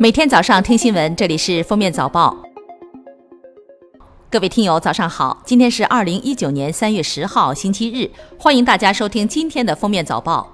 每天早上听新闻，这里是封面早报。各位听友，早上好！今天是二零一九年三月十号，星期日，欢迎大家收听今天的封面早报。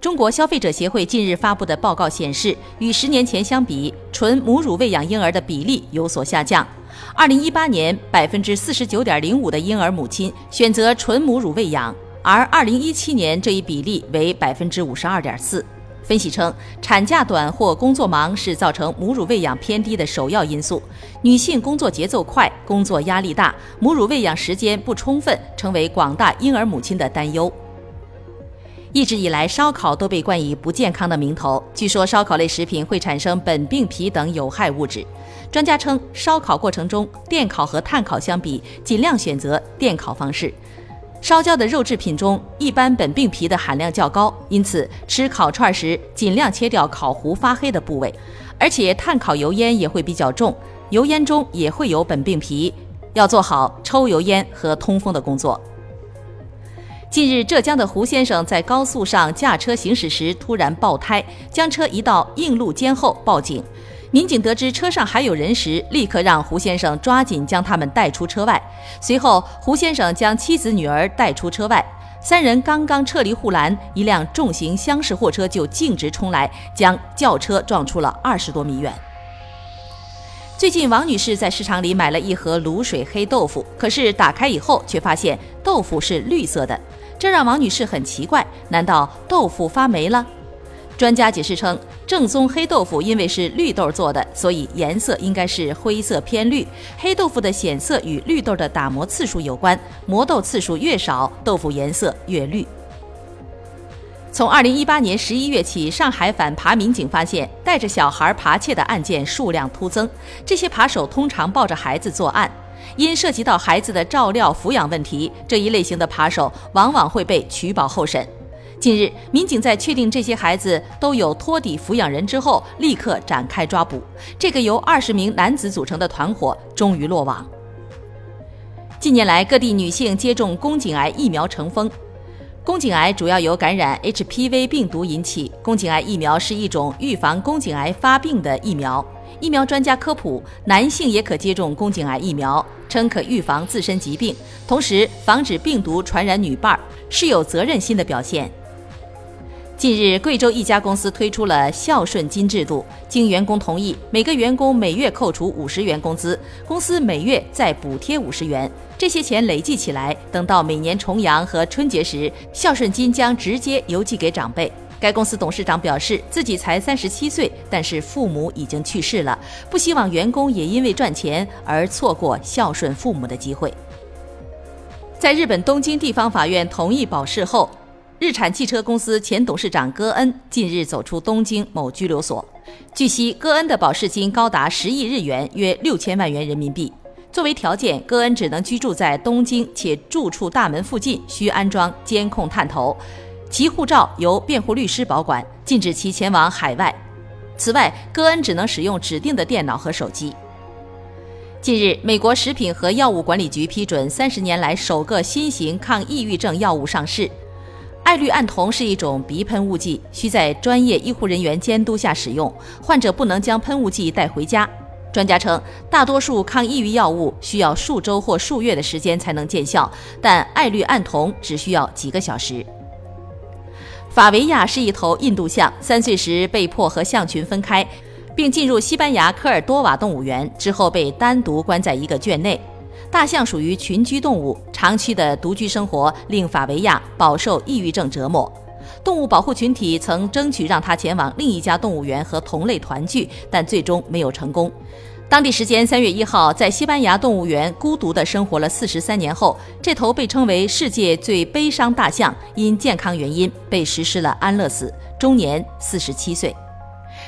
中国消费者协会近日发布的报告显示，与十年前相比，纯母乳喂养婴儿的比例有所下降。二零一八年，百分之四十九点零五的婴儿母亲选择纯母乳喂养，而二零一七年这一比例为百分之五十二点四。分析称，产假短或工作忙是造成母乳喂养偏低的首要因素。女性工作节奏快，工作压力大，母乳喂养时间不充分，成为广大婴儿母亲的担忧。一直以来，烧烤都被冠以不健康的名头。据说，烧烤类食品会产生苯并芘等有害物质。专家称，烧烤过程中，电烤和炭烤相比，尽量选择电烤方式。烧焦的肉制品中，一般苯并芘的含量较高，因此吃烤串时尽量切掉烤糊发黑的部位。而且炭烤油烟也会比较重，油烟中也会有苯并芘，要做好抽油烟和通风的工作。近日，浙江的胡先生在高速上驾车行驶时突然爆胎，将车移到硬路肩后报警。民警得知车上还有人时，立刻让胡先生抓紧将他们带出车外。随后，胡先生将妻子、女儿带出车外。三人刚刚撤离护栏，一辆重型厢式货车就径直冲来，将轿车撞出了二十多米远。最近，王女士在市场里买了一盒卤水黑豆腐，可是打开以后却发现豆腐是绿色的，这让王女士很奇怪：难道豆腐发霉了？专家解释称，正宗黑豆腐因为是绿豆做的，所以颜色应该是灰色偏绿。黑豆腐的显色与绿豆的打磨次数有关，磨豆次数越少，豆腐颜色越绿。从二零一八年十一月起，上海反扒民警发现，带着小孩扒窃的案件数量突增。这些扒手通常抱着孩子作案，因涉及到孩子的照料抚养问题，这一类型的扒手往往会被取保候审。近日，民警在确定这些孩子都有托底抚养人之后，立刻展开抓捕。这个由二十名男子组成的团伙终于落网。近年来，各地女性接种宫颈癌疫苗成风。宫颈癌主要由感染 HPV 病毒引起。宫颈癌疫苗是一种预防宫颈癌发病的疫苗。疫苗专家科普，男性也可接种宫颈癌疫苗，称可预防自身疾病，同时防止病毒传染女伴儿，是有责任心的表现。近日，贵州一家公司推出了孝顺金制度，经员工同意，每个员工每月扣除五十元工资，公司每月再补贴五十元。这些钱累计起来，等到每年重阳和春节时，孝顺金将直接邮寄给长辈。该公司董事长表示，自己才三十七岁，但是父母已经去世了，不希望员工也因为赚钱而错过孝顺父母的机会。在日本东京地方法院同意保释后。日产汽车公司前董事长戈恩近日走出东京某拘留所。据悉，戈恩的保释金高达十亿日元，约六千万元人民币。作为条件，戈恩只能居住在东京，且住处大门附近需安装监控探头，其护照由辩护律师保管，禁止其前往海外。此外，戈恩只能使用指定的电脑和手机。近日，美国食品和药物管理局批准三十年来首个新型抗抑郁症药物上市。艾氯胺酮是一种鼻喷雾剂，需在专业医护人员监督下使用，患者不能将喷雾剂带回家。专家称，大多数抗抑郁药物需要数周或数月的时间才能见效，但艾氯胺酮只需要几个小时。法维亚是一头印度象，三岁时被迫和象群分开，并进入西班牙科尔多瓦动物园，之后被单独关在一个圈内。大象属于群居动物，长期的独居生活令法维亚饱受抑郁症折磨。动物保护群体曾争取让它前往另一家动物园和同类团聚，但最终没有成功。当地时间三月一号，在西班牙动物园孤独地生活了四十三年后，这头被称为世界最悲伤大象因健康原因被实施了安乐死，终年四十七岁。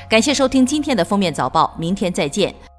感谢收听今天的封面早报，明天再见。